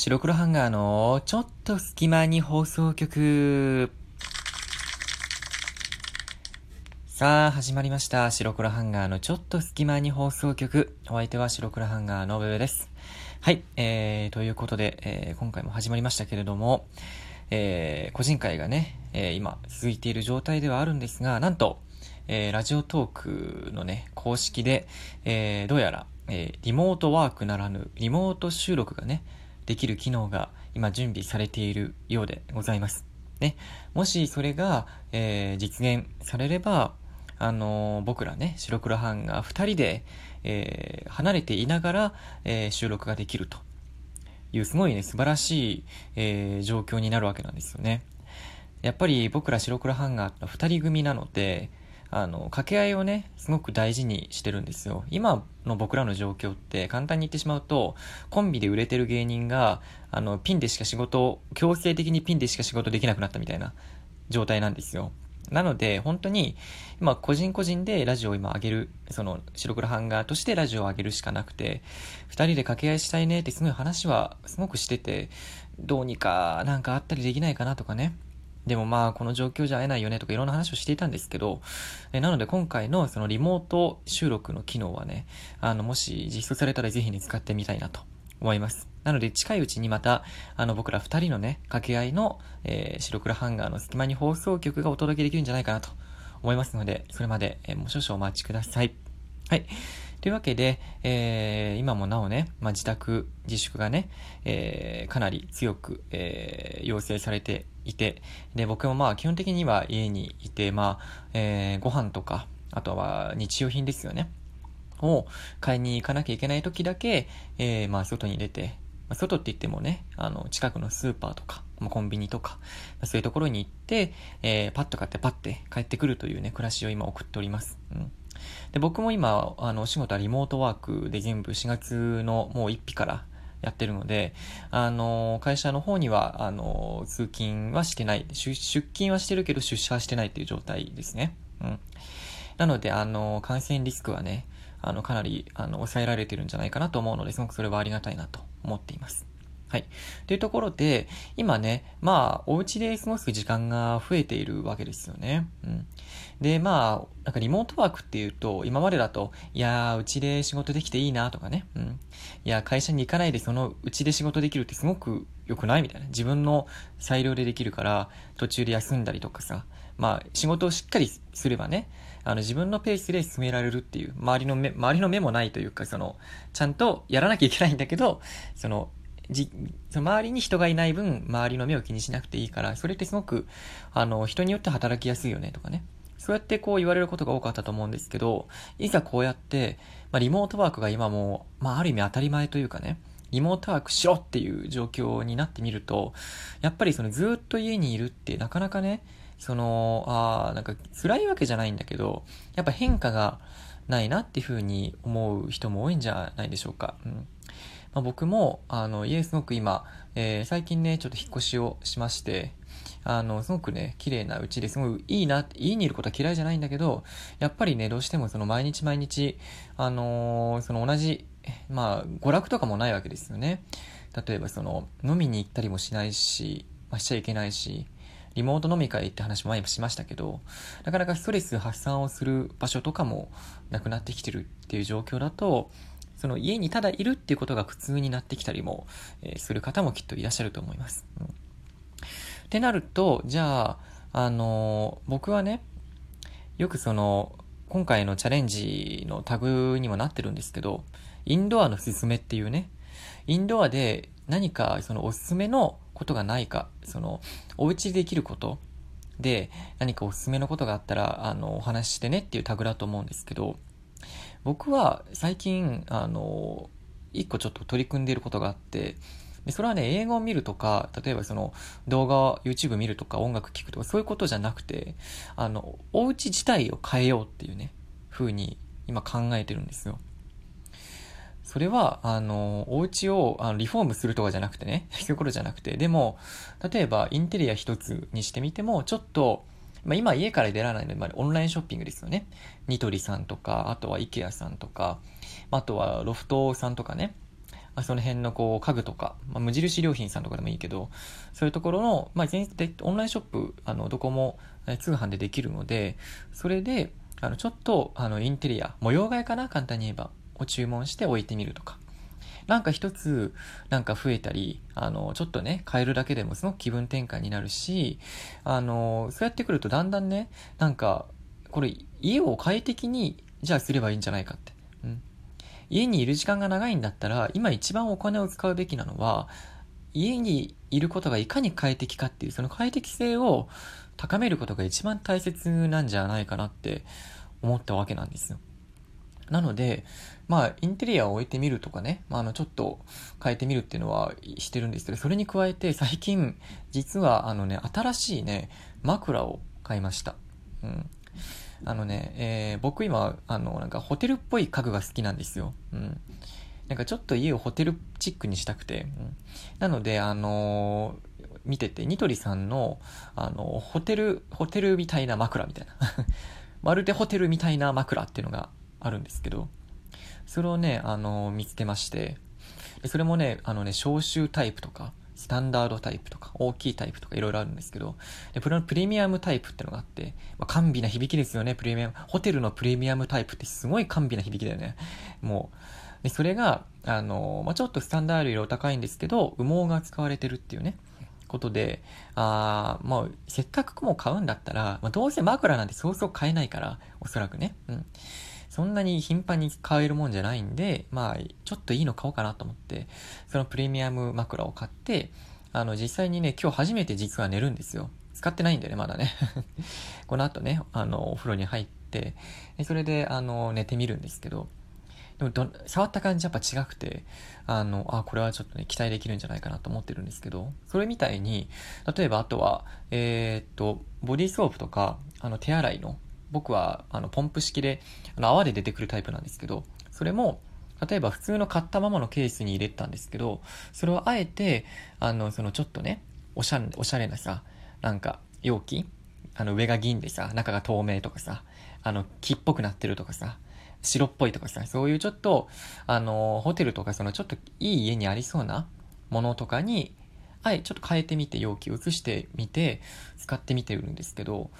白黒ハンガーのちょっと隙間に放送局。さあ、始まりました。白黒ハンガーのちょっと隙間に放送局。お相手は白黒ハンガーのベベです。はい、えー、ということで、えー、今回も始まりましたけれども、えー、個人会がね、えー、今続いている状態ではあるんですが、なんと、えー、ラジオトークのね、公式で、えー、どうやら、えー、リモートワークならぬ、リモート収録がね、できる機能が今準備されているようでございます。ね。もしそれが、えー、実現されれば、あのー、僕らね、白黒ハンガー2人で、えー、離れていながら、え収録ができるという、すごいね、素晴らしい、え状況になるわけなんですよね。やっぱり僕ら白黒ハンガーの2人組なので、あの、掛け合いをね、すごく大事にしてるんですよ。今の僕らの状況って簡単に言ってしまうと、コンビで売れてる芸人が、あの、ピンでしか仕事、強制的にピンでしか仕事できなくなったみたいな状態なんですよ。なので、本当に、今、個人個人でラジオを今上げる、その、白黒ハンガーとしてラジオを上げるしかなくて、二人で掛け合いしたいねってすごい話はすごくしてて、どうにかなんかあったりできないかなとかね。でもまあ、この状況じゃ会えないよねとかいろんな話をしていたんですけど、えなので今回のそのリモート収録の機能はね、あの、もし実装されたらぜひね、使ってみたいなと思います。なので近いうちにまた、あの、僕ら二人のね、掛け合いの、えー、白黒ハンガーの隙間に放送局がお届けできるんじゃないかなと思いますので、それまで、えー、もう少々お待ちください。はい。というわけで、えー、今もなおね、まあ、自宅自粛がね、えー、かなり強く、えー、要請されていて、で、僕もまあ基本的には家にいて、まあ、えー、ご飯とか、あとは日用品ですよね。を買いに行かなきゃいけない時だけ、えー、まあ外に出て、まあ、外って言ってもね、あの、近くのスーパーとか、コンビニとか、そういうところに行って、えー、パッと買ってパッて帰ってくるというね、暮らしを今送っております。うん。で、僕も今、あの、お仕事はリモートワークで全部4月のもう1日からやってるので、あの、会社の方には、あの、通勤はしてない。出勤はしてるけど出社はしてないっていう状態ですね。うん。なので、あの、感染リスクはね、あの、かなり、あの、抑えられてるんじゃないかなと思うので、すごくそれはありがたいなと思っています。はい。というところで、今ね、まあ、お家で過ごす時間が増えているわけですよね。うん。で、まあ、なんかリモートワークっていうと、今までだと、いやー、うちで仕事できていいなとかね。うん。いや、会社に行かないでそのうちで仕事できるってすごく良くない？みたいな。自分の裁量でできるから、途中で休んだりとかさ。まあ、仕事をしっかりすればね、あの、自分のペースで進められるっていう、周りの目、周りの目もないというか、その、ちゃんとやらなきゃいけないんだけど、その、じ、その周りに人がいない分、周りの目を気にしなくていいから、それってすごく、あの、人によって働きやすいよねとかね。そうやってこう言われることが多かったと思うんですけど、いざこうやって、まあ、リモートワークが今もまあ、ある意味当たり前というかね、リモートワークしろっていう状況になってみると、やっぱりそのずっと家にいるってなかなかね、その、ああ、なんか辛いわけじゃないんだけど、やっぱ変化がないなっていうふうに思う人も多いんじゃないでしょうか。うんまあ、僕も、あの、家すごく今、えー、最近ね、ちょっと引っ越しをしまして、あの、すごくね、綺麗なうちですごいいいな、家にいることは嫌いじゃないんだけど、やっぱりね、どうしてもその毎日毎日、あのー、その同じ、まあ、娯楽とかもないわけですよね。例えばその、飲みに行ったりもしないし、まあ、しちゃいけないし、リモート飲み会って話も前もしましたけど、なかなかストレス発散をする場所とかもなくなってきてるっていう状況だと、その家にただいるっていうことが苦痛になってきたりも、えー、する方もきっといらっしゃると思います。うん、ってなると、じゃあ、あのー、僕はね、よくその、今回のチャレンジのタグにもなってるんですけど、インドアのすすめっていうね、インドアで何かそのおすすめのことがないか、その、お家でできることで何かおすすめのことがあったら、あの、お話ししてねっていうタグだと思うんですけど、僕は最近、あの、一個ちょっと取り組んでいることがあって、でそれはね、映画を見るとか、例えばその動画、YouTube 見るとか音楽聴くとかそういうことじゃなくて、あの、お家自体を変えようっていうね、風に今考えてるんですよ。それは、あの、お家をあのリフォームするとかじゃなくてね、そういうことじゃなくて、でも、例えばインテリア一つにしてみても、ちょっと、まあ、今家から出られないので、まあ、オンラインショッピングですよね。ニトリさんとか、あとは IKEA さんとか、あとはロフトさんとかね。まあ、その辺のこう家具とか、まあ、無印良品さんとかでもいいけど、そういうところの、まあ、全でオンラインショップ、あの、どこも通販でできるので、それで、あの、ちょっと、あの、インテリア、模様替えかな？簡単に言えば、を注文して置いてみるとか。なんか一つ、なんか増えたり、あの、ちょっとね、変えるだけでもすごく気分転換になるし、あの、そうやってくるとだんだんね、なんか、これ、家を快適に、じゃあすればいいんじゃないかって。うん。家にいる時間が長いんだったら、今一番お金を使うべきなのは、家にいることがいかに快適かっていう、その快適性を高めることが一番大切なんじゃないかなって思ったわけなんですよ。なので、まあ、インテリアを置いてみるとかね、まあ、あの、ちょっと変えてみるっていうのはしてるんですけど、それに加えて最近、実はあのね、新しいね、枕を買いました。うん。あのね、えー、僕今、あの、なんかホテルっぽい家具が好きなんですよ。うん。なんかちょっと家をホテルチックにしたくて。うん、なので、あのー、見てて、ニトリさんの、あの、ホテル、ホテルみたいな枕みたいな。まるでホテルみたいな枕っていうのがあるんですけど、それをね、あの、見つけまして、それもね、あのね、消臭タイプとか、スタンダードタイプとか、大きいタイプとかいろいろあるんですけど、で、プレミアムタイプってのがあって、まあ、甘美な響きですよね、プレミアム。ホテルのプレミアムタイプってすごい甘美な響きだよね。もう。で、それが、あの、まあ、ちょっとスタンダードよりお高いんですけど、羽毛が使われてるっていうね。ことで、あまあ、せっかくもう買うんだったら、まあ、どうせ枕なんてそうそう買えないから、おそらくね。うん。そんなに頻繁に買えるもんじゃないんで、まあ、ちょっといいの買おうかなと思って、そのプレミアム枕を買って、あの、実際にね、今日初めて実は寝るんですよ。使ってないんでね、まだね。この後ね、あの、お風呂に入って、それで、あの、寝てみるんですけど、でもど、触った感じやっぱ違くて、あの、あ、これはちょっとね、期待できるんじゃないかなと思ってるんですけど、それみたいに、例えばあとは、えー、っと、ボディーソープとか、あの、手洗いの僕はあのポンプ式であの泡で出てくるタイプなんですけど、それも、例えば普通の買ったままのケースに入れてたんですけど、それをあえて、あの、そのちょっとね、おしゃれ、おしゃれなさ、なんか容器あの上が銀でさ、中が透明とかさ、あの木っぽくなってるとかさ、白っぽいとかさ、そういうちょっと、あの、ホテルとかそのちょっといい家にありそうなものとかに、あえ、ちょっと変えてみて容器を移してみて、使ってみてるんですけど、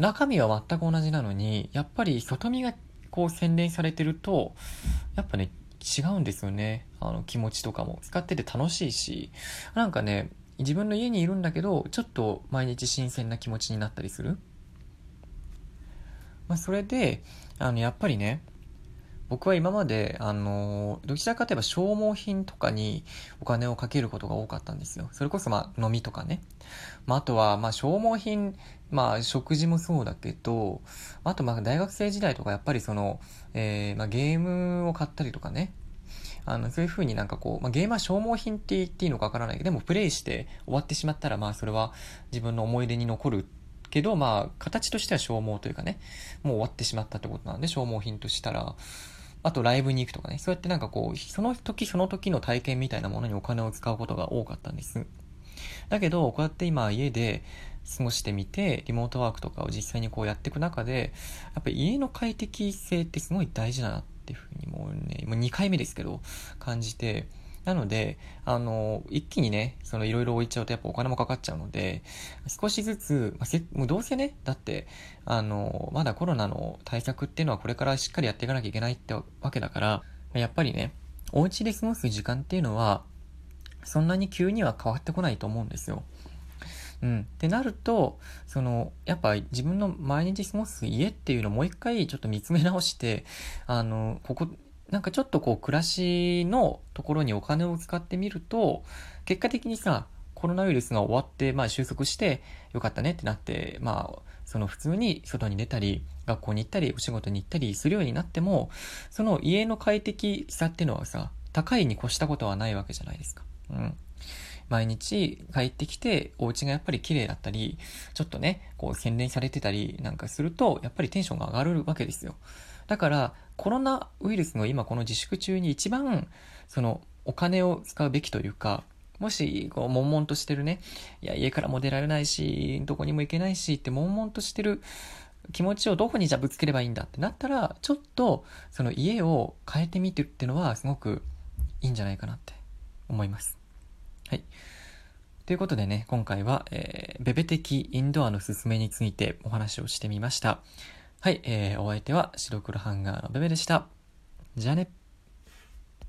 中身は全く同じなのに、やっぱり外見がこう洗練されてると、やっぱね、違うんですよね。あの気持ちとかも。使ってて楽しいし、なんかね、自分の家にいるんだけど、ちょっと毎日新鮮な気持ちになったりする。まあ、それで、あの、やっぱりね、僕は今まで、あの、どちらかといえば消耗品とかにお金をかけることが多かったんですよ。それこそまあ飲みとかね。まああとはまあ消耗品、まあ食事もそうだけど、あとまあ大学生時代とかやっぱりその、えー、まあゲームを買ったりとかね。あの、そういう風になんかこう、まあ、ゲームは消耗品って言っていいのかわからないけど、でもプレイして終わってしまったらまあそれは自分の思い出に残るけど、まあ形としては消耗というかね、もう終わってしまったってことなんで消耗品としたら、あとライブに行くとかね、そうやってなんかこう、その時その時の体験みたいなものにお金を使うことが多かったんです。だけど、こうやって今家で過ごしてみて、リモートワークとかを実際にこうやっていく中で、やっぱり家の快適性ってすごい大事だなっていうふうにもうね、もう2回目ですけど、感じて、なので、あの、一気にね、そのいろいろ置いちゃうとやっぱお金もかかっちゃうので、少しずつ、まあ、せもうどうせね、だって、あの、まだコロナの対策っていうのはこれからしっかりやっていかなきゃいけないってわけだから、やっぱりね、お家で過ごす時間っていうのは、そんなに急には変わってこないと思うんですよ。うん。ってなると、その、やっぱ自分の毎日過ごす家っていうのをもう一回ちょっと見つめ直して、あの、ここ、なんかちょっとこう暮らしのところにお金を使ってみると、結果的にさ、コロナウイルスが終わって、まあ収束してよかったねってなって、まあ、その普通に外に出たり、学校に行ったり、お仕事に行ったりするようになっても、その家の快適さっていうのはさ、高いに越したことはないわけじゃないですか。うん。毎日帰ってきて、お家がやっぱり綺麗だったり、ちょっとね、こう洗練されてたりなんかすると、やっぱりテンションが上がるわけですよ。だから、コロナウイルスの今この自粛中に一番、その、お金を使うべきというか、もし、こう、悶々としてるね、いや、家からも出られないし、どこにも行けないしって悶々としてる気持ちをどこにじゃぶつければいいんだってなったら、ちょっと、その家を変えてみてっていうのは、すごくいいんじゃないかなって思います。はい。ということでね、今回は、えー、ベベ的インドアのすすめについてお話をしてみました。はい、えー、お相手は白黒ハンガーのベベでした。じゃあね。